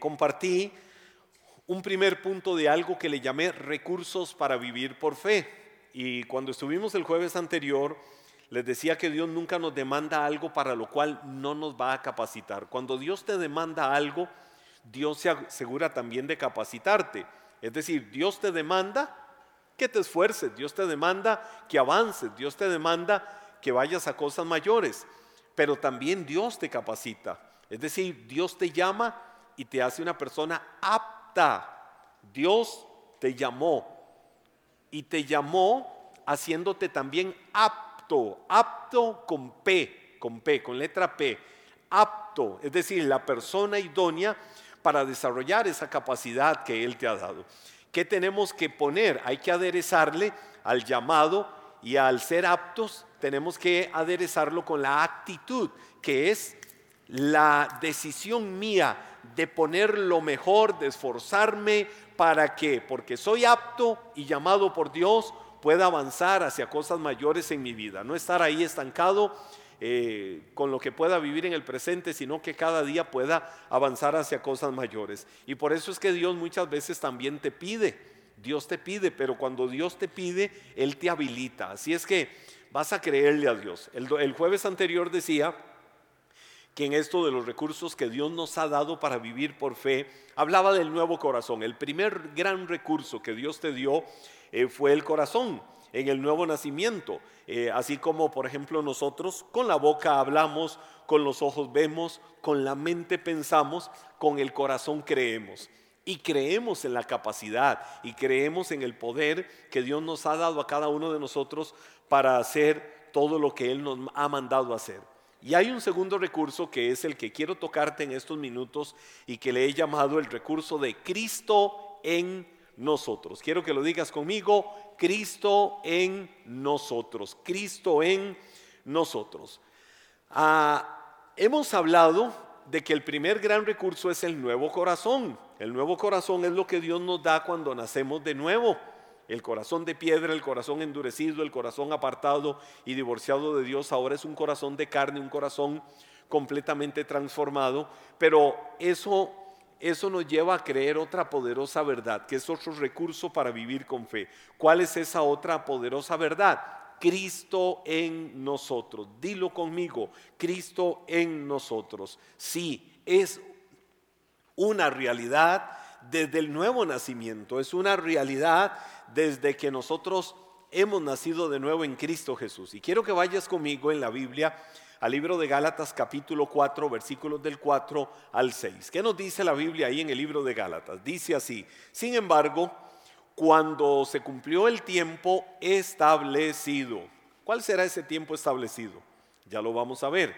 compartí un primer punto de algo que le llamé recursos para vivir por fe. Y cuando estuvimos el jueves anterior, les decía que Dios nunca nos demanda algo para lo cual no nos va a capacitar. Cuando Dios te demanda algo, Dios se asegura también de capacitarte. Es decir, Dios te demanda que te esfuerces, Dios te demanda que avances, Dios te demanda que vayas a cosas mayores, pero también Dios te capacita. Es decir, Dios te llama y te hace una persona apta. Dios te llamó y te llamó haciéndote también apto, apto con P, con P, con letra P, apto, es decir, la persona idónea para desarrollar esa capacidad que Él te ha dado. ¿Qué tenemos que poner? Hay que aderezarle al llamado y al ser aptos, tenemos que aderezarlo con la actitud, que es la decisión mía de poner lo mejor, de esforzarme para que, porque soy apto y llamado por Dios, pueda avanzar hacia cosas mayores en mi vida, no estar ahí estancado eh, con lo que pueda vivir en el presente, sino que cada día pueda avanzar hacia cosas mayores. Y por eso es que Dios muchas veces también te pide, Dios te pide, pero cuando Dios te pide, Él te habilita. Así es que vas a creerle a Dios. El, el jueves anterior decía que en esto de los recursos que Dios nos ha dado para vivir por fe, hablaba del nuevo corazón. El primer gran recurso que Dios te dio eh, fue el corazón en el nuevo nacimiento. Eh, así como, por ejemplo, nosotros con la boca hablamos, con los ojos vemos, con la mente pensamos, con el corazón creemos. Y creemos en la capacidad y creemos en el poder que Dios nos ha dado a cada uno de nosotros para hacer todo lo que Él nos ha mandado hacer. Y hay un segundo recurso que es el que quiero tocarte en estos minutos y que le he llamado el recurso de Cristo en nosotros. Quiero que lo digas conmigo, Cristo en nosotros, Cristo en nosotros. Ah, hemos hablado de que el primer gran recurso es el nuevo corazón. El nuevo corazón es lo que Dios nos da cuando nacemos de nuevo. El corazón de piedra, el corazón endurecido, el corazón apartado y divorciado de Dios, ahora es un corazón de carne, un corazón completamente transformado. Pero eso eso nos lleva a creer otra poderosa verdad, que es otro recurso para vivir con fe. ¿Cuál es esa otra poderosa verdad? Cristo en nosotros. Dilo conmigo, Cristo en nosotros. Sí, es una realidad desde el nuevo nacimiento, es una realidad desde que nosotros hemos nacido de nuevo en Cristo Jesús. Y quiero que vayas conmigo en la Biblia al libro de Gálatas capítulo 4, versículos del 4 al 6. ¿Qué nos dice la Biblia ahí en el libro de Gálatas? Dice así, sin embargo, cuando se cumplió el tiempo establecido, ¿cuál será ese tiempo establecido? Ya lo vamos a ver.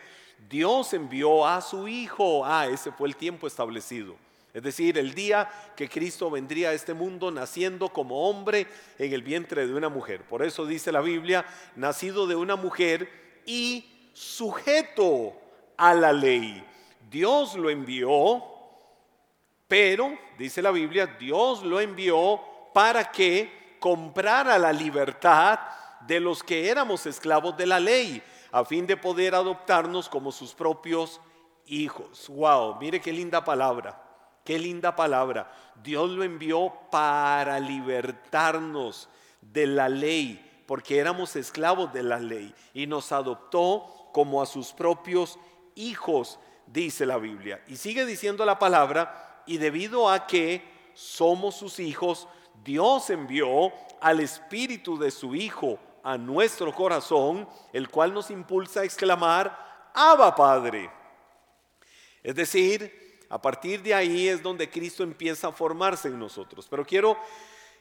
Dios envió a su Hijo, ah, ese fue el tiempo establecido. Es decir, el día que Cristo vendría a este mundo naciendo como hombre en el vientre de una mujer. Por eso dice la Biblia, nacido de una mujer y sujeto a la ley. Dios lo envió, pero, dice la Biblia, Dios lo envió para que comprara la libertad de los que éramos esclavos de la ley, a fin de poder adoptarnos como sus propios hijos. Wow, mire qué linda palabra. Qué linda palabra. Dios lo envió para libertarnos de la ley, porque éramos esclavos de la ley y nos adoptó como a sus propios hijos, dice la Biblia. Y sigue diciendo la palabra, y debido a que somos sus hijos, Dios envió al Espíritu de su Hijo a nuestro corazón, el cual nos impulsa a exclamar, Abba Padre. Es decir, a partir de ahí es donde Cristo empieza a formarse en nosotros. Pero quiero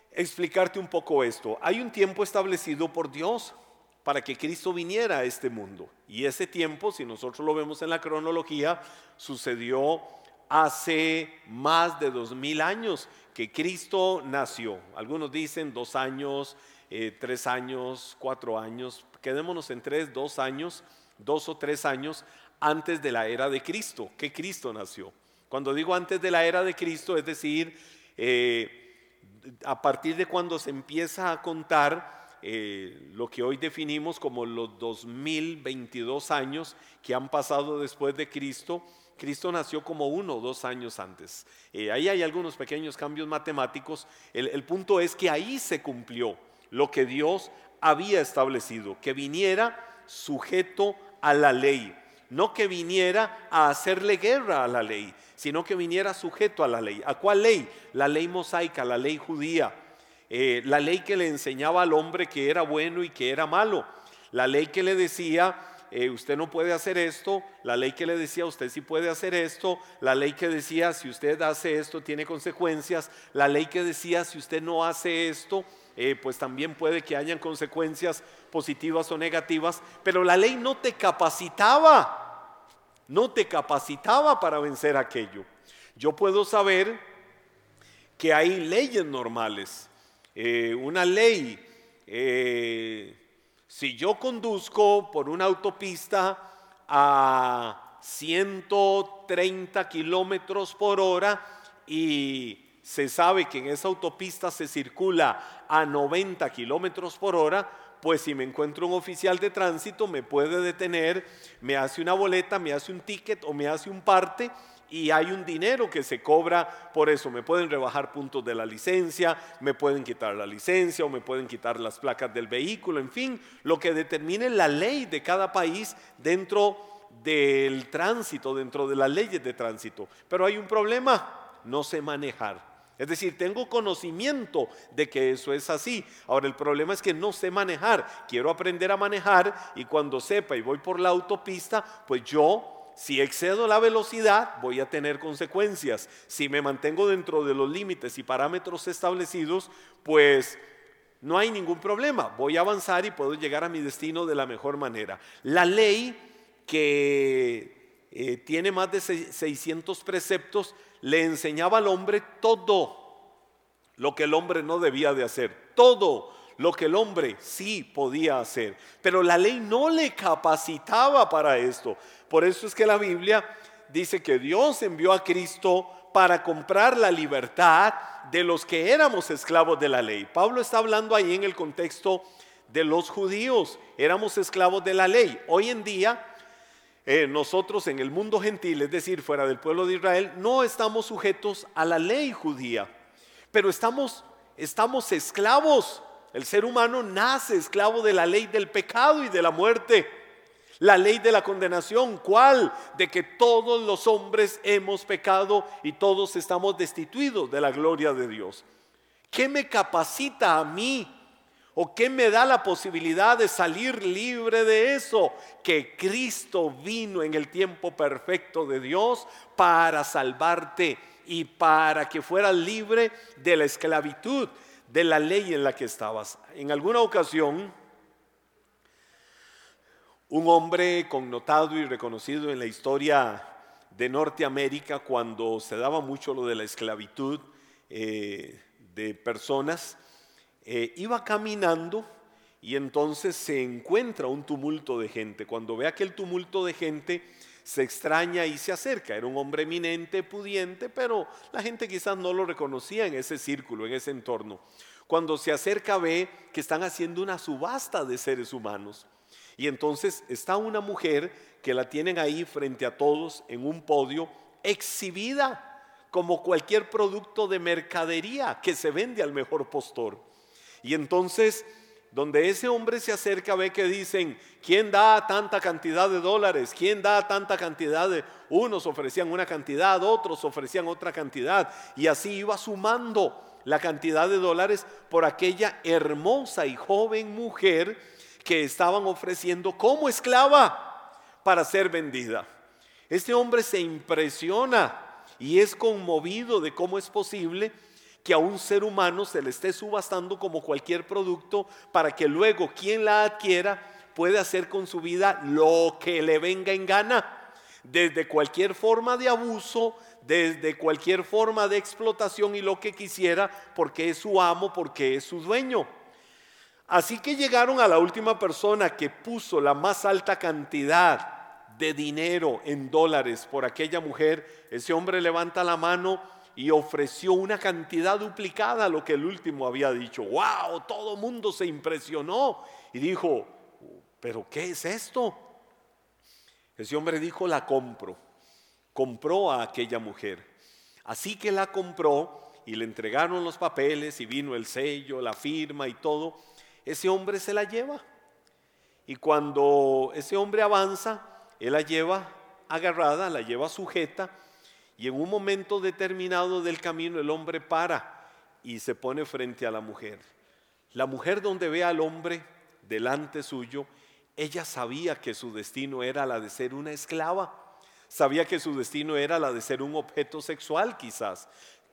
explicarte un poco esto. Hay un tiempo establecido por Dios para que Cristo viniera a este mundo. Y ese tiempo, si nosotros lo vemos en la cronología, sucedió hace más de dos mil años que Cristo nació. Algunos dicen dos años, eh, tres años, cuatro años. Quedémonos en tres, dos años, dos o tres años antes de la era de Cristo, que Cristo nació. Cuando digo antes de la era de Cristo, es decir, eh, a partir de cuando se empieza a contar eh, lo que hoy definimos como los 2022 años que han pasado después de Cristo, Cristo nació como uno o dos años antes. Eh, ahí hay algunos pequeños cambios matemáticos. el punto es que ahí se cumplió lo que Dios había establecido, que viniera sujeto a la ley, no que viniera a hacerle guerra a la ley, sino que viniera sujeto a la ley. ¿A cuál ley? La ley mosaica, la ley judía, eh, la ley que le enseñaba al hombre que era bueno y que era malo, la ley que le decía, eh, usted no puede hacer esto, la ley que le decía, usted sí puede hacer esto, la ley que decía, si usted hace esto, tiene consecuencias, la ley que decía, si usted no hace esto, eh, pues también puede que hayan consecuencias positivas o negativas, pero la ley no te capacitaba, no te capacitaba para vencer aquello. Yo puedo saber que hay leyes normales, eh, una ley, eh, si yo conduzco por una autopista a 130 kilómetros por hora y se sabe que en esa autopista se circula a 90 kilómetros por hora, pues si me encuentro un oficial de tránsito me puede detener, me hace una boleta, me hace un ticket o me hace un parte y hay un dinero que se cobra por eso. Me pueden rebajar puntos de la licencia, me pueden quitar la licencia o me pueden quitar las placas del vehículo, en fin, lo que determine la ley de cada país dentro del tránsito, dentro de las leyes de tránsito. Pero hay un problema, no sé manejar. Es decir, tengo conocimiento de que eso es así. Ahora el problema es que no sé manejar. Quiero aprender a manejar y cuando sepa y voy por la autopista, pues yo, si excedo la velocidad, voy a tener consecuencias. Si me mantengo dentro de los límites y parámetros establecidos, pues no hay ningún problema. Voy a avanzar y puedo llegar a mi destino de la mejor manera. La ley que eh, tiene más de 600 preceptos le enseñaba al hombre todo lo que el hombre no debía de hacer, todo lo que el hombre sí podía hacer, pero la ley no le capacitaba para esto. Por eso es que la Biblia dice que Dios envió a Cristo para comprar la libertad de los que éramos esclavos de la ley. Pablo está hablando ahí en el contexto de los judíos, éramos esclavos de la ley. Hoy en día eh, nosotros en el mundo gentil, es decir, fuera del pueblo de Israel, no estamos sujetos a la ley judía, pero estamos, estamos esclavos. El ser humano nace esclavo de la ley del pecado y de la muerte. La ley de la condenación, ¿cuál? De que todos los hombres hemos pecado y todos estamos destituidos de la gloria de Dios. ¿Qué me capacita a mí ¿O qué me da la posibilidad de salir libre de eso? Que Cristo vino en el tiempo perfecto de Dios para salvarte y para que fueras libre de la esclavitud, de la ley en la que estabas. En alguna ocasión, un hombre connotado y reconocido en la historia de Norteamérica, cuando se daba mucho lo de la esclavitud eh, de personas, eh, iba caminando y entonces se encuentra un tumulto de gente. Cuando ve aquel tumulto de gente, se extraña y se acerca. Era un hombre eminente, pudiente, pero la gente quizás no lo reconocía en ese círculo, en ese entorno. Cuando se acerca ve que están haciendo una subasta de seres humanos. Y entonces está una mujer que la tienen ahí frente a todos en un podio, exhibida como cualquier producto de mercadería que se vende al mejor postor. Y entonces, donde ese hombre se acerca, ve que dicen, ¿quién da tanta cantidad de dólares? ¿Quién da tanta cantidad de... Unos ofrecían una cantidad, otros ofrecían otra cantidad. Y así iba sumando la cantidad de dólares por aquella hermosa y joven mujer que estaban ofreciendo como esclava para ser vendida. Este hombre se impresiona y es conmovido de cómo es posible que a un ser humano se le esté subastando como cualquier producto para que luego quien la adquiera puede hacer con su vida lo que le venga en gana, desde cualquier forma de abuso, desde cualquier forma de explotación y lo que quisiera, porque es su amo, porque es su dueño. Así que llegaron a la última persona que puso la más alta cantidad de dinero en dólares por aquella mujer. Ese hombre levanta la mano y ofreció una cantidad duplicada a lo que el último había dicho. ¡Wow! Todo mundo se impresionó y dijo, ¿pero qué es esto? Ese hombre dijo, la compro. compró a aquella mujer. Así que la compró y le entregaron los papeles y vino el sello, la firma y todo. Ese hombre se la lleva. Y cuando ese hombre avanza, él la lleva agarrada, la lleva sujeta y en un momento determinado del camino el hombre para y se pone frente a la mujer. La mujer donde ve al hombre delante suyo, ella sabía que su destino era la de ser una esclava. Sabía que su destino era la de ser un objeto sexual quizás.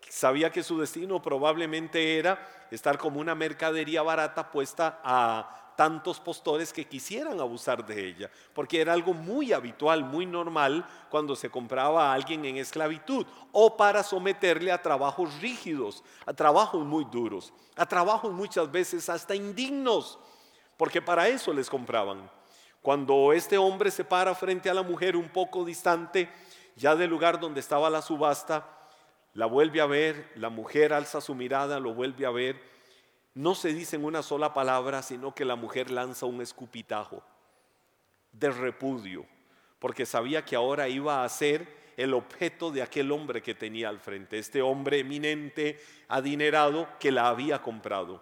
Sabía que su destino probablemente era estar como una mercadería barata puesta a tantos postores que quisieran abusar de ella, porque era algo muy habitual, muy normal cuando se compraba a alguien en esclavitud o para someterle a trabajos rígidos, a trabajos muy duros, a trabajos muchas veces hasta indignos, porque para eso les compraban. Cuando este hombre se para frente a la mujer un poco distante, ya del lugar donde estaba la subasta, la vuelve a ver, la mujer alza su mirada, lo vuelve a ver no se dice en una sola palabra, sino que la mujer lanza un escupitajo de repudio, porque sabía que ahora iba a ser el objeto de aquel hombre que tenía al frente, este hombre eminente, adinerado, que la había comprado.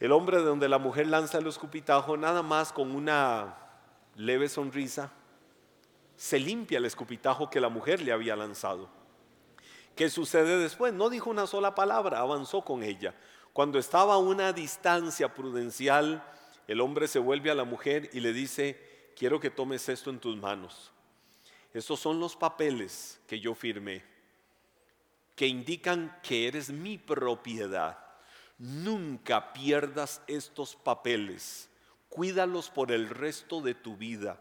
El hombre de donde la mujer lanza el escupitajo, nada más con una leve sonrisa, se limpia el escupitajo que la mujer le había lanzado. ¿Qué sucede después? No dijo una sola palabra, avanzó con ella. Cuando estaba a una distancia prudencial, el hombre se vuelve a la mujer y le dice, quiero que tomes esto en tus manos. Estos son los papeles que yo firmé, que indican que eres mi propiedad. Nunca pierdas estos papeles. Cuídalos por el resto de tu vida.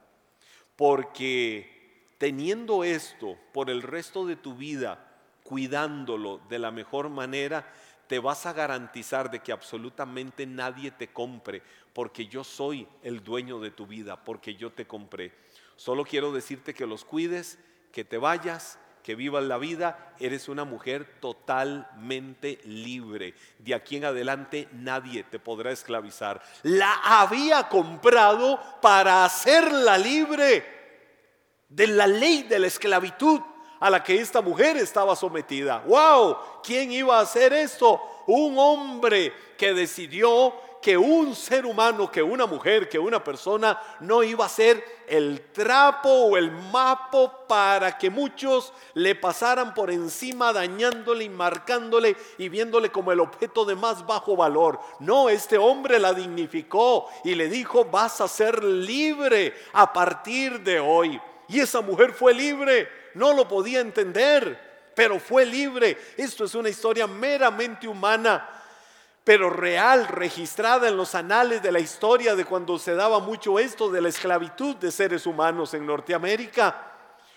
Porque teniendo esto por el resto de tu vida, cuidándolo de la mejor manera, te vas a garantizar de que absolutamente nadie te compre, porque yo soy el dueño de tu vida, porque yo te compré. Solo quiero decirte que los cuides, que te vayas, que vivas la vida, eres una mujer totalmente libre. De aquí en adelante nadie te podrá esclavizar. La había comprado para hacerla libre de la ley de la esclavitud a la que esta mujer estaba sometida. ¡Wow! ¿Quién iba a hacer esto? Un hombre que decidió que un ser humano, que una mujer, que una persona no iba a ser el trapo o el mapo para que muchos le pasaran por encima dañándole y marcándole y viéndole como el objeto de más bajo valor. No, este hombre la dignificó y le dijo, vas a ser libre a partir de hoy. Y esa mujer fue libre no lo podía entender, pero fue libre. Esto es una historia meramente humana, pero real, registrada en los anales de la historia de cuando se daba mucho esto de la esclavitud de seres humanos en Norteamérica.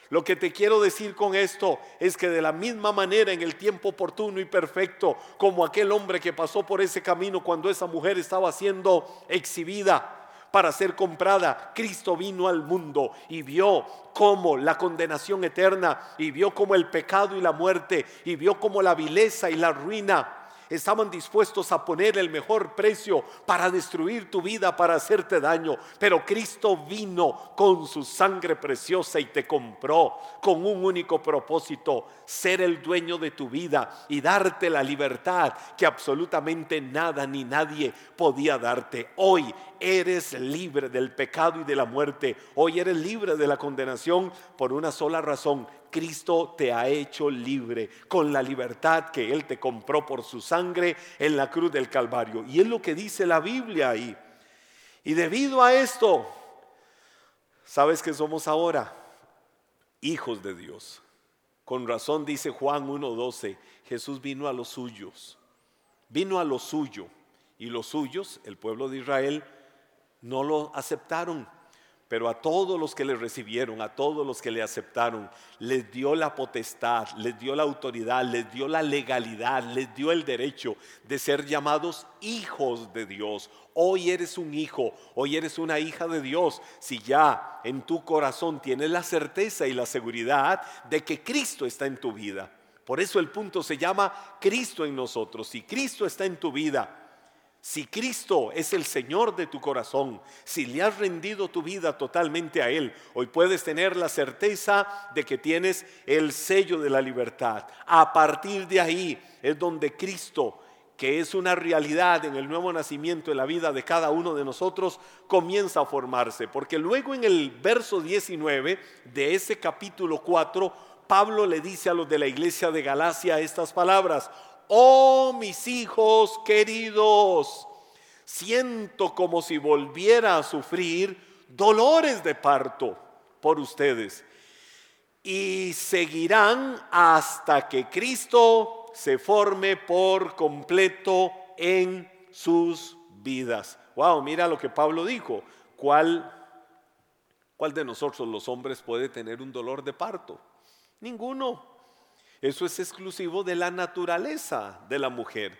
Lo que te quiero decir con esto es que de la misma manera en el tiempo oportuno y perfecto como aquel hombre que pasó por ese camino cuando esa mujer estaba siendo exhibida, para ser comprada. Cristo vino al mundo y vio cómo la condenación eterna y vio cómo el pecado y la muerte y vio cómo la vileza y la ruina estaban dispuestos a poner el mejor precio para destruir tu vida, para hacerte daño. Pero Cristo vino con su sangre preciosa y te compró con un único propósito, ser el dueño de tu vida y darte la libertad que absolutamente nada ni nadie podía darte. Hoy eres libre del pecado y de la muerte. Hoy eres libre de la condenación por una sola razón, Cristo te ha hecho libre con la libertad que Él te compró por su sangre en la cruz del Calvario. Y es lo que dice la Biblia ahí. Y debido a esto, ¿sabes que somos ahora? Hijos de Dios. Con razón dice Juan 1.12, Jesús vino a los suyos, vino a lo suyo, y los suyos, el pueblo de Israel, no lo aceptaron pero a todos los que le recibieron, a todos los que le aceptaron, les dio la potestad, les dio la autoridad, les dio la legalidad, les dio el derecho de ser llamados hijos de Dios. Hoy eres un hijo, hoy eres una hija de Dios, si ya en tu corazón tienes la certeza y la seguridad de que Cristo está en tu vida. Por eso el punto se llama Cristo en nosotros. Si Cristo está en tu vida, Si Cristo es el Señor de tu corazón, si le has rendido tu vida totalmente a Él, hoy puedes tener la certeza de que tienes el sello de la libertad. A partir de ahí es donde Cristo, que es una realidad en el nuevo nacimiento en la vida de cada uno de nosotros, comienza a formarse. Porque luego en el verso 19 de ese capítulo 4, Pablo le dice a los de la iglesia de Galacia estas palabras oh mis hijos queridos, siento como si volviera a sufrir dolores de parto por ustedes. Y seguirán hasta que Cristo se forme por completo en sus vidas. Wow, mira lo que Pablo dijo. ¿Cuál, ¿Cuál de nosotros los hombres puede tener un dolor de parto? Ninguno. Eso es exclusivo de la naturaleza de la mujer,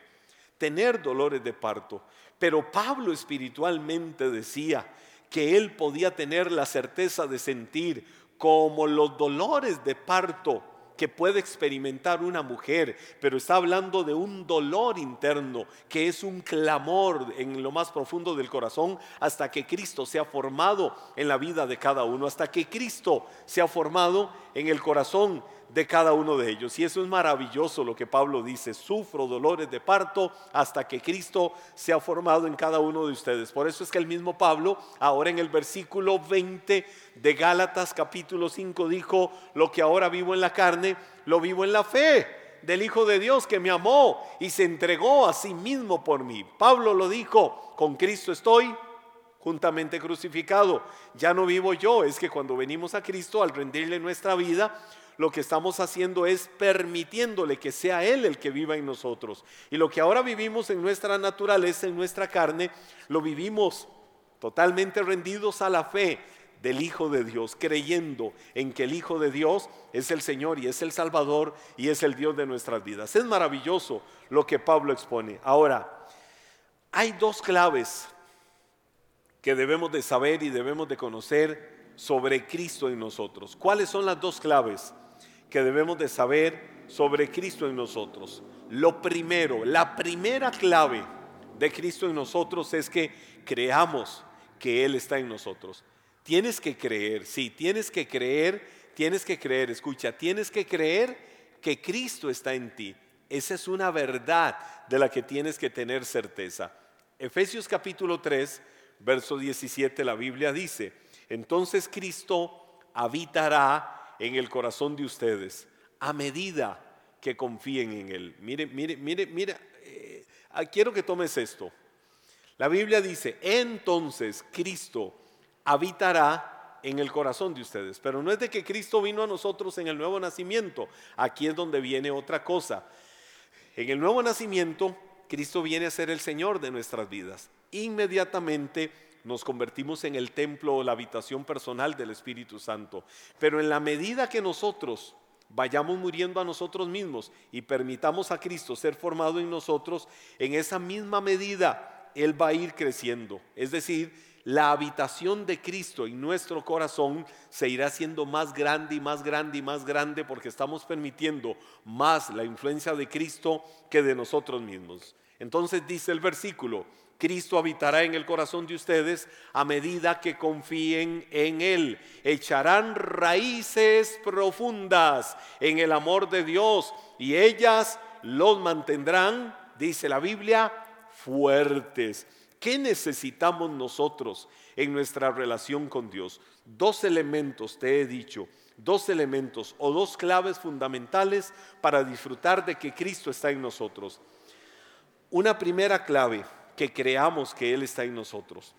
tener dolores de parto. Pero Pablo espiritualmente decía que él podía tener la certeza de sentir como los dolores de parto que puede experimentar una mujer, pero está hablando de un dolor interno que es un clamor en lo más profundo del corazón hasta que Cristo se ha formado en la vida de cada uno, hasta que Cristo se ha formado en el corazón de cada uno de ellos. Y eso es maravilloso lo que Pablo dice, sufro dolores de parto hasta que Cristo se ha formado en cada uno de ustedes. Por eso es que el mismo Pablo, ahora en el versículo 20 de Gálatas capítulo 5, dijo, lo que ahora vivo en la carne, lo vivo en la fe del Hijo de Dios que me amó y se entregó a sí mismo por mí. Pablo lo dijo, con Cristo estoy juntamente crucificado. Ya no vivo yo, es que cuando venimos a Cristo, al rendirle nuestra vida, lo que estamos haciendo es permitiéndole que sea Él el que viva en nosotros. Y lo que ahora vivimos en nuestra naturaleza, en nuestra carne, lo vivimos totalmente rendidos a la fe del Hijo de Dios, creyendo en que el Hijo de Dios es el Señor y es el Salvador y es el Dios de nuestras vidas. Es maravilloso lo que Pablo expone. Ahora, hay dos claves que debemos de saber y debemos de conocer sobre Cristo en nosotros. ¿Cuáles son las dos claves? Que debemos de saber sobre Cristo en nosotros. Lo primero, la primera clave de Cristo en nosotros es que creamos que Él está en nosotros. Tienes que creer, sí, tienes que creer, tienes que creer, escucha, tienes que creer que Cristo está en ti. Esa es una verdad de la que tienes que tener certeza. Efesios capítulo 3, verso 17, la Biblia dice, entonces Cristo habitará en el corazón de ustedes a medida que confíen en Él. Mire, mire, mire, mire, eh, ah, quiero que tomes esto. La Biblia dice, entonces Cristo habitará en el corazón de ustedes. Pero no es de que Cristo vino a nosotros en el nuevo nacimiento. Aquí es donde viene otra cosa. En el nuevo nacimiento, Cristo viene a ser el Señor de nuestras vidas. Inmediatamente nos convertimos en el templo o la habitación personal del Espíritu Santo. Pero en la medida que nosotros vayamos muriendo a nosotros mismos y permitamos a Cristo ser formado en nosotros, en esa misma medida Él va a ir creciendo. Es decir, la habitación de Cristo en nuestro corazón se irá haciendo más grande y más grande y más grande porque estamos permitiendo más la influencia de Cristo que de nosotros mismos. Entonces dice el versículo, Cristo habitará en el corazón de ustedes a medida que confíen en Él. Echarán raíces profundas en el amor de Dios y ellas los mantendrán, dice la Biblia, fuertes. ¿Qué necesitamos nosotros en nuestra relación con Dios? Dos elementos, te he dicho, dos elementos o dos claves fundamentales para disfrutar de que Cristo está en nosotros. Una primera clave que creamos que Él está en nosotros.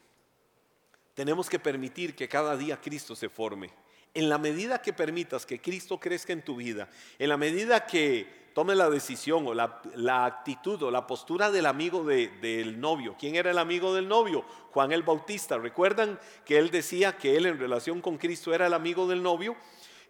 Tenemos que permitir que cada día Cristo se forme. En la medida que permitas que Cristo crezca en tu vida, en la medida que tome la decisión o la, actitud o la postura del amigo del novio. ¿Quién era el amigo del novio? Juan el Bautista. ¿Recuerdan que él decía que él en relación con Cristo era el amigo del novio?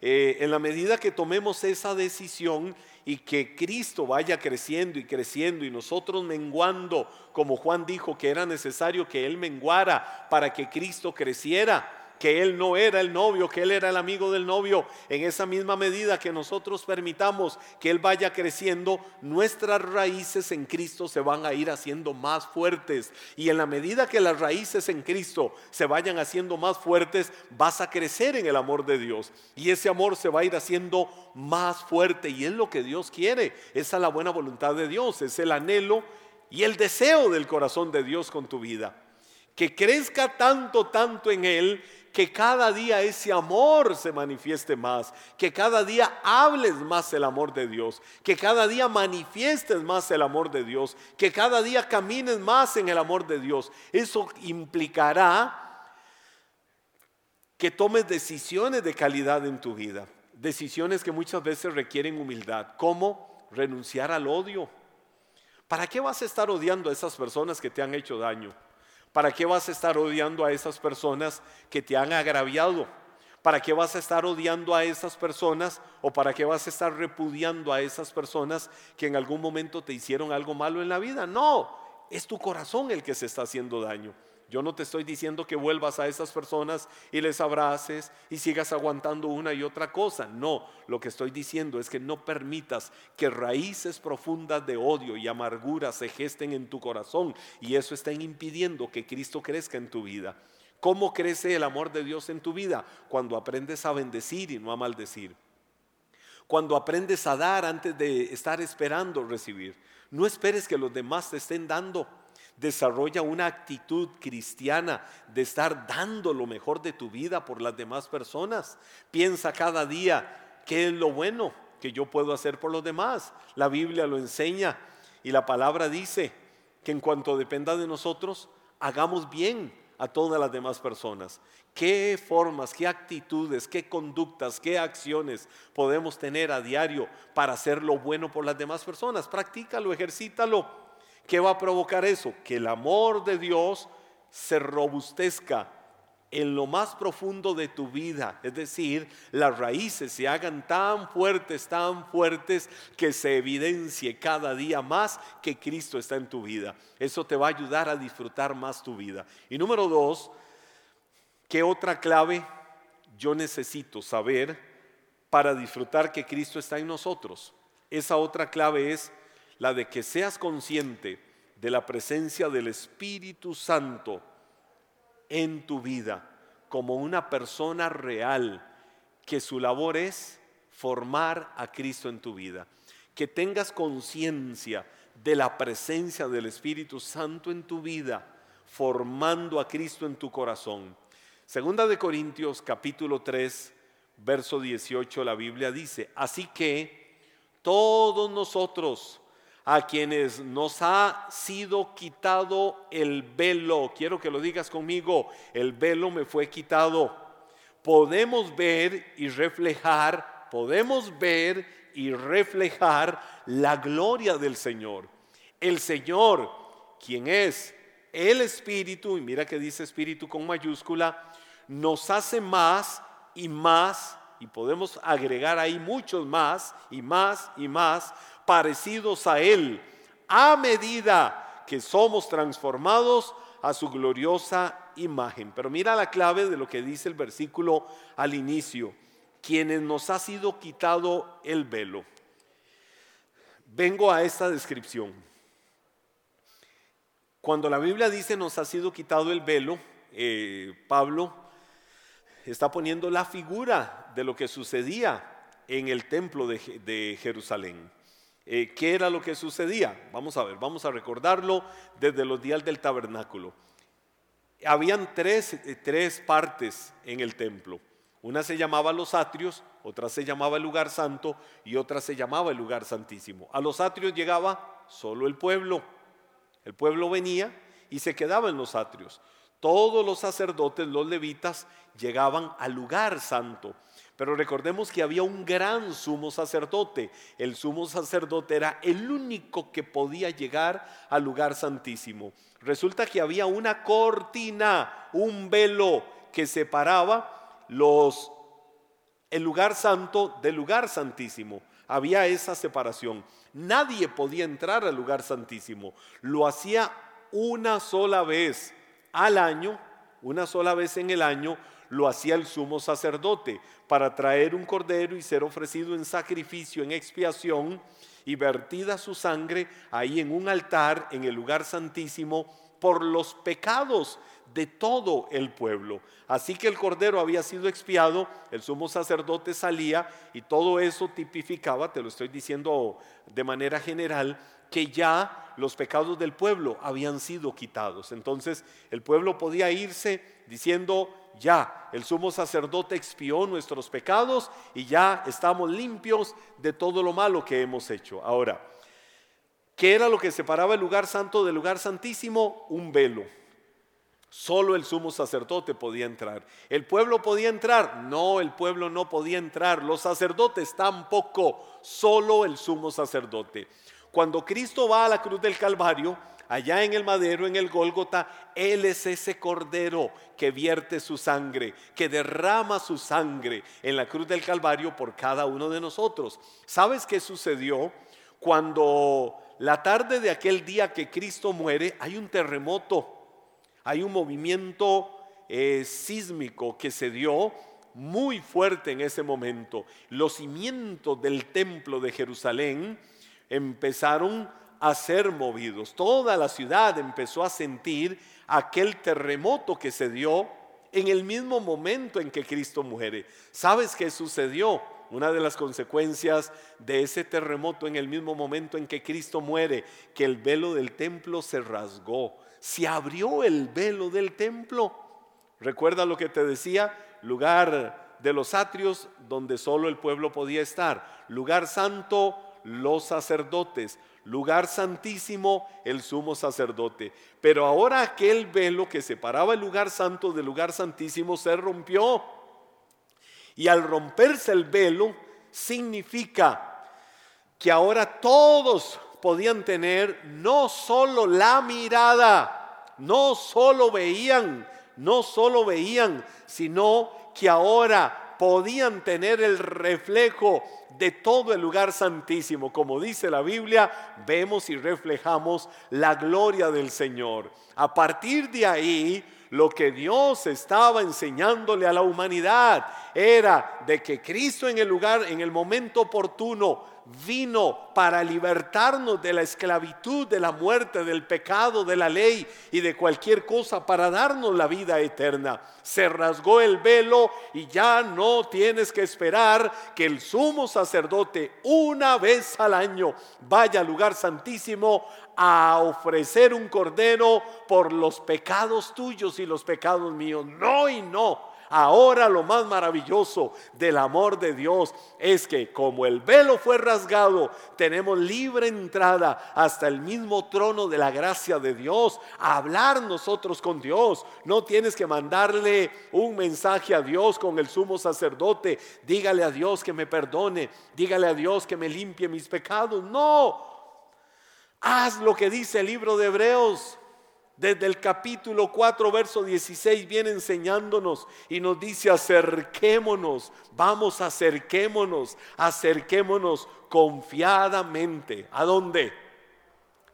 Eh, en la medida que tomemos esa decisión y que Cristo vaya creciendo y creciendo y nosotros menguando, como Juan dijo que era necesario que Él menguara para que Cristo creciera, que él no era el novio, que él era el amigo del novio. En esa misma medida que nosotros permitamos que él vaya creciendo, nuestras raíces en Cristo se van a ir haciendo más fuertes. Y en la medida que las raíces en Cristo se vayan haciendo más fuertes, vas a crecer en el amor de Dios. Y ese amor se va a ir haciendo más fuerte. Y es lo que Dios quiere. Esa es la buena voluntad de Dios. Es el anhelo y el deseo del corazón de Dios con tu vida. Que crezca tanto, tanto en Él, que cada día ese amor se manifieste más, que cada día hables más el amor de Dios, que cada día manifiestes más el amor de Dios, que cada día camines más en el amor de Dios. Eso implicará que tomes decisiones de calidad en tu vida, decisiones que muchas veces requieren humildad, como renunciar al odio ¿Para qué vas a estar odiando a esas personas que te han hecho daño? ¿Para qué vas a estar odiando a esas personas que te han agraviado? ¿Para qué vas a estar odiando a esas personas o para qué vas a estar repudiando a esas personas que en algún momento te hicieron algo malo en la vida? No, es tu corazón el que se está haciendo daño. Yo no te estoy diciendo que vuelvas a esas personas y les abraces y sigas aguantando una y otra cosa. No, lo que estoy diciendo es que no permitas que raíces profundas de odio y amargura se gesten en tu corazón y eso está impidiendo que Cristo crezca en tu vida. ¿Cómo crece el amor de Dios en tu vida? Cuando aprendes a bendecir y no a maldecir. Cuando aprendes a dar antes de estar esperando recibir. No esperes que los demás te estén dando. Desarrolla una actitud cristiana de estar dando lo mejor de tu vida por las demás personas. Piensa cada día qué es lo bueno que yo puedo hacer por los demás. La Biblia lo enseña y la palabra dice que en cuanto dependa de nosotros, hagamos bien a todas las demás personas. ¿Qué formas, qué actitudes, qué conductas, qué acciones podemos tener a diario para hacer lo bueno por las demás personas? Practícalo, ejercítalo. ¿Qué va a provocar eso? Que el amor de Dios se robustezca en lo más profundo de tu vida, es decir, las raíces se hagan tan fuertes, tan fuertes, que se evidencie cada día más que Cristo está en tu vida. Eso te va a ayudar a disfrutar más tu vida. Y número dos, ¿qué otra clave yo necesito saber para disfrutar que Cristo está en nosotros? Esa otra clave es la de que seas consciente de la presencia del Espíritu Santo en tu vida como una persona real, que su labor es formar a Cristo en tu vida. Que tengas conciencia de la presencia del Espíritu Santo en tu vida, formando a Cristo en tu corazón. Segunda de Corintios capítulo 3, verso 18, la Biblia dice, así que todos nosotros, a quienes nos ha sido quitado el velo. Quiero que lo digas conmigo, el velo me fue quitado. Podemos ver y reflejar, podemos ver y reflejar la gloria del Señor. El Señor, quien es el Espíritu, y mira que dice Espíritu con mayúscula, nos hace más y más, y podemos agregar ahí muchos más y más y más, parecidos a Él, a medida que somos transformados a su gloriosa imagen. Pero mira la clave de lo que dice el versículo al inicio, quienes nos ha sido quitado el velo. Vengo a esta descripción. Cuando la Biblia dice nos ha sido quitado el velo, eh, Pablo está poniendo la figura de lo que sucedía en el templo de Jerusalén. Eh, ¿Qué era lo que sucedía? Vamos a ver, vamos a recordarlo desde los días del tabernáculo. Habían tres, eh, tres partes en el templo. Una se llamaba los atrios, otra se llamaba el lugar santo y otra se llamaba el lugar santísimo. A los atrios llegaba solo el pueblo. El pueblo venía y se quedaba en los atrios. Todos los sacerdotes, los levitas, llegaban al lugar santo. Pero recordemos que había un gran sumo sacerdote. El sumo sacerdote era el único que podía llegar al lugar santísimo. Resulta que había una cortina, un velo que separaba los, el lugar santo del lugar santísimo. Había esa separación. Nadie podía entrar al lugar santísimo. Lo hacía una sola vez al año, una sola vez en el año, lo hacía el sumo sacerdote para traer un cordero y ser ofrecido en sacrificio, en expiación, y vertida su sangre ahí en un altar en el lugar santísimo por los pecados de todo el pueblo. Así que el cordero había sido expiado, el sumo sacerdote salía y todo eso tipificaba, te lo estoy diciendo de manera general, que ya los pecados del pueblo habían sido quitados. Entonces el pueblo podía irse diciendo, ya, el sumo sacerdote expió nuestros pecados y ya estamos limpios de todo lo malo que hemos hecho. Ahora, ¿qué era lo que separaba el lugar santo del lugar santísimo? Un velo. Solo el sumo sacerdote podía entrar. ¿El pueblo podía entrar? No, el pueblo no podía entrar. Los sacerdotes tampoco, solo el sumo sacerdote. Cuando Cristo va a la cruz del Calvario, allá en el madero, en el Gólgota, Él es ese cordero que vierte su sangre, que derrama su sangre en la cruz del Calvario por cada uno de nosotros. ¿Sabes qué sucedió cuando la tarde de aquel día que Cristo muere hay un terremoto, hay un movimiento eh, sísmico que se dio muy fuerte en ese momento. Los cimientos del templo de Jerusalén empezaron a ser movidos. Toda la ciudad empezó a sentir aquel terremoto que se dio en el mismo momento en que Cristo muere. ¿Sabes qué sucedió? Una de las consecuencias de ese terremoto en el mismo momento en que Cristo muere, que el velo del templo se rasgó. Se abrió el velo del templo. Recuerda lo que te decía, lugar de los atrios donde solo el pueblo podía estar, lugar santo, los sacerdotes, lugar santísimo el sumo sacerdote. Pero ahora aquel velo que separaba el lugar santo del lugar santísimo se rompió. Y al romperse el velo significa que ahora todos podían tener no solo la mirada, no solo veían, no solo veían, sino que ahora podían tener el reflejo de todo el lugar santísimo. Como dice la Biblia, vemos y reflejamos la gloria del Señor. A partir de ahí, lo que Dios estaba enseñándole a la humanidad era de que Cristo en el lugar, en el momento oportuno, vino para libertarnos de la esclavitud, de la muerte, del pecado, de la ley y de cualquier cosa para darnos la vida eterna. Se rasgó el velo y ya no tienes que esperar que el sumo sacerdote una vez al año vaya al lugar santísimo a ofrecer un cordero por los pecados tuyos y los pecados míos. No y no. Ahora lo más maravilloso del amor de Dios es que como el velo fue rasgado, tenemos libre entrada hasta el mismo trono de la gracia de Dios, hablar nosotros con Dios. No tienes que mandarle un mensaje a Dios con el sumo sacerdote, dígale a Dios que me perdone, dígale a Dios que me limpie mis pecados. No, haz lo que dice el libro de Hebreos. Desde el capítulo 4, verso 16 viene enseñándonos y nos dice acerquémonos, vamos, acerquémonos, acerquémonos confiadamente. ¿A dónde?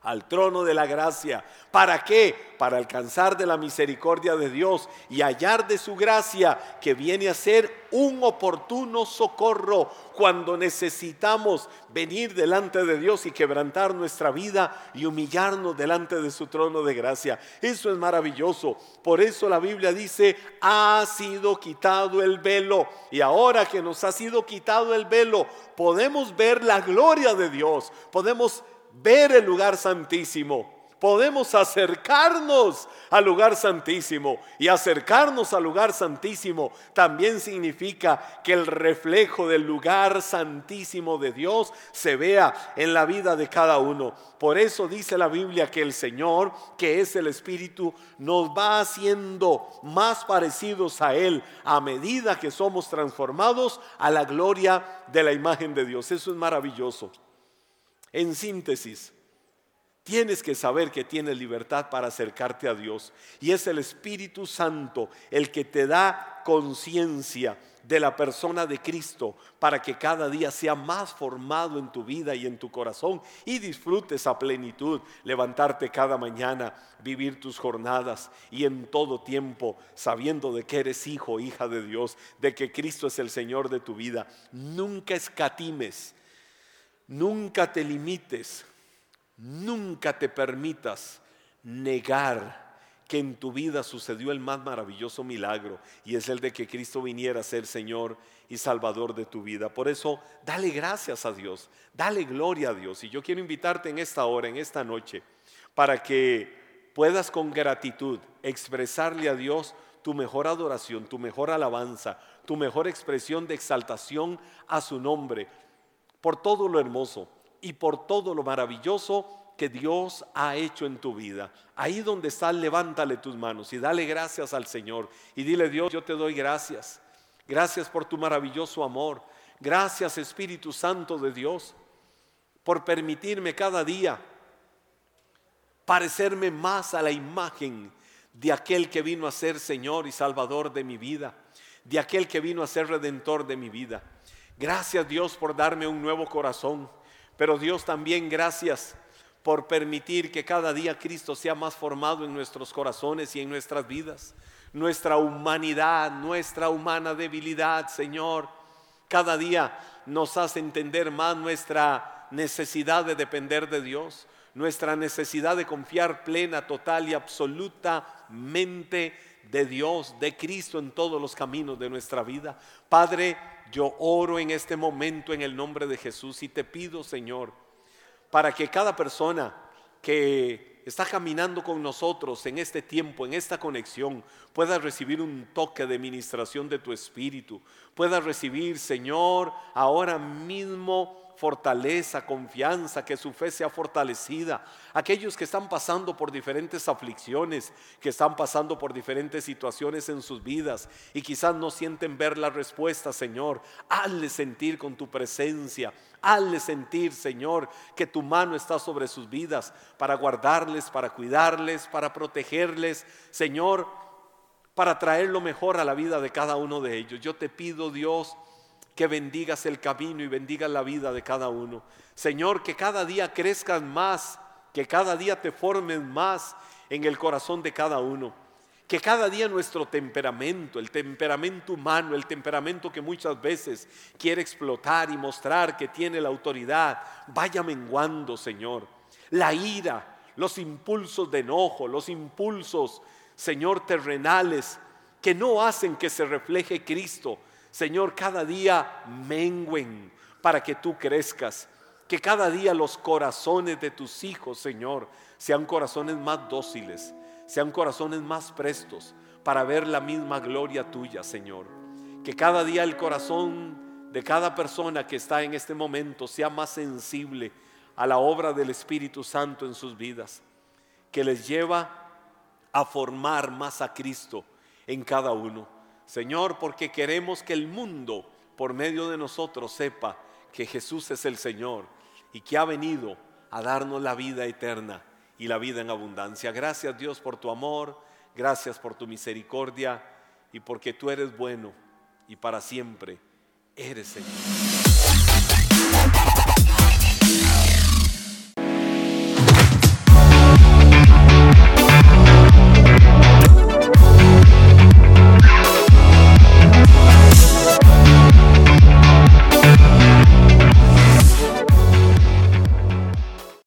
Al trono de la gracia. ¿Para qué? Para alcanzar de la misericordia de Dios y hallar de su gracia que viene a ser un oportuno socorro cuando necesitamos venir delante de Dios y quebrantar nuestra vida y humillarnos delante de su trono de gracia. Eso es maravilloso. Por eso la Biblia dice, ha sido quitado el velo. Y ahora que nos ha sido quitado el velo, podemos ver la gloria de Dios. Podemos ver el lugar santísimo podemos acercarnos al lugar santísimo. Y acercarnos al lugar santísimo también significa que el reflejo del lugar santísimo de Dios se vea en la vida de cada uno. Por eso dice la Biblia que el Señor, que es el Espíritu, nos va haciendo más parecidos a Él a medida que somos transformados a la gloria de la imagen de Dios. Eso es maravilloso. En síntesis, Tienes que saber que tienes libertad para acercarte a Dios. Y es el Espíritu Santo el que te da conciencia de la persona de Cristo para que cada día sea más formado en tu vida y en tu corazón y disfrutes a plenitud, levantarte cada mañana, vivir tus jornadas y en todo tiempo sabiendo de que eres hijo, hija de Dios, de que Cristo es el Señor de tu vida. Nunca escatimes, nunca te limites, nunca te permitas negar que en tu vida sucedió el más maravilloso milagro y es el de que Cristo viniera a ser Señor y Salvador de tu vida. Por eso, dale gracias a Dios, dale gloria a Dios. Y yo quiero invitarte en esta hora, en esta noche, para que puedas con gratitud expresarle a Dios tu mejor adoración, tu mejor alabanza, tu mejor expresión de exaltación a su nombre, por todo lo hermoso y por todo lo maravilloso que Dios ha hecho en tu vida. Ahí donde estás, levántale tus manos y dale gracias al Señor. Y dile, Dios, yo te doy gracias. Gracias por tu maravilloso amor. Gracias, Espíritu Santo de Dios, por permitirme cada día parecerme más a la imagen de aquel que vino a ser Señor y Salvador de mi vida, de aquel que vino a ser Redentor de mi vida. Gracias Dios por darme un nuevo corazón, pero Dios también gracias por permitir que cada día Cristo sea más formado en nuestros corazones y en nuestras vidas. Nuestra humanidad, nuestra humana debilidad, Señor, cada día nos hace entender más nuestra necesidad de depender de Dios, nuestra necesidad de confiar plena, total y absolutamente de Dios, de Cristo en todos los caminos de nuestra vida. Padre, yo oro en este momento en el nombre de Jesús y te pido, Señor, para que cada persona que está caminando con nosotros en este tiempo, en esta conexión, pueda recibir un toque de ministración de tu espíritu, pueda recibir, Señor, ahora mismo fortaleza, confianza, que su fe sea fortalecida. Aquellos que están pasando por diferentes aflicciones, que están pasando por diferentes situaciones en sus vidas y quizás no sienten ver la respuesta, Señor, hazle sentir con tu presencia, hazle sentir, Señor, que tu mano está sobre sus vidas para guardarles, para cuidarles, para protegerles, Señor, para traer lo mejor a la vida de cada uno de ellos. Yo te pido, Dios, que bendigas el camino y bendigas la vida de cada uno. Señor, que cada día crezcan más, que cada día te formen más en el corazón de cada uno. Que cada día nuestro temperamento, el temperamento humano, el temperamento que muchas veces quiere explotar y mostrar que tiene la autoridad, vaya menguando, Señor. La ira, los impulsos de enojo, los impulsos, Señor, terrenales, que no hacen que se refleje Cristo, Señor, cada día menguen para que tú crezcas. Que cada día los corazones de tus hijos, Señor, sean corazones más dóciles, sean corazones más prestos para ver la misma gloria tuya, Señor. Que cada día el corazón de cada persona que está en este momento sea más sensible a la obra del Espíritu Santo en sus vidas, que les lleva a formar más a Cristo en cada uno. Señor, porque queremos que el mundo por medio de nosotros sepa que Jesús es el Señor y que ha venido a darnos la vida eterna y la vida en abundancia. Gracias Dios por tu amor, gracias por tu misericordia y porque tú eres bueno y para siempre eres Señor.